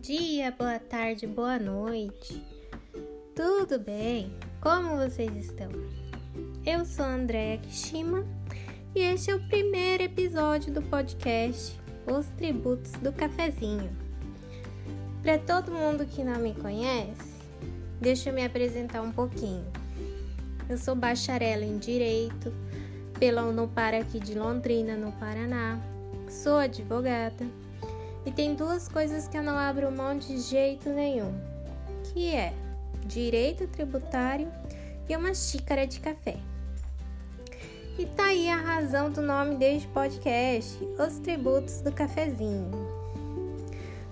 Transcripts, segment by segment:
dia, boa tarde, boa noite. Tudo bem? Como vocês estão? Eu sou a Andrea Kishima e este é o primeiro episódio do podcast Os Tributos do Cafezinho. Para todo mundo que não me conhece, deixa eu me apresentar um pouquinho. Eu sou bacharel em Direito pela Unopar aqui de Londrina, no Paraná. Sou advogada e tem duas coisas que eu não abro mão de jeito nenhum, que é direito tributário e uma xícara de café. E tá aí a razão do nome deste podcast, Os Tributos do Cafezinho.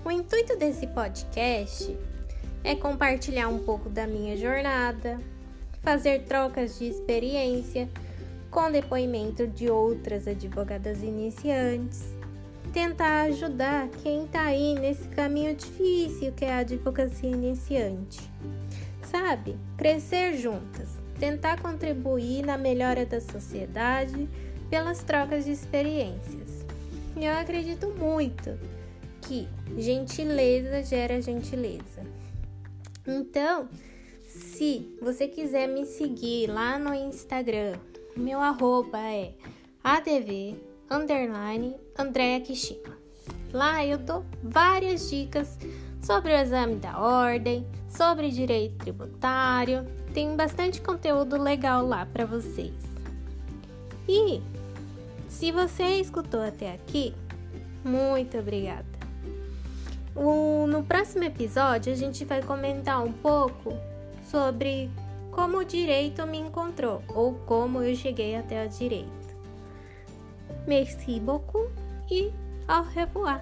O intuito desse podcast é compartilhar um pouco da minha jornada, fazer trocas de experiência com depoimento de outras advogadas iniciantes tentar ajudar quem está aí nesse caminho difícil que é a advocacia iniciante. Sabe? Crescer juntas, tentar contribuir na melhora da sociedade pelas trocas de experiências. Eu acredito muito que gentileza gera gentileza. Então, se você quiser me seguir lá no Instagram, meu arroba é adv underline Andréa Kishima. Lá eu dou várias dicas sobre o exame da ordem, sobre direito tributário. Tem bastante conteúdo legal lá para vocês. E se você escutou até aqui, muito obrigada. O, no próximo episódio, a gente vai comentar um pouco sobre como o direito me encontrou ou como eu cheguei até o direito. Merci beaucoup e au revoir.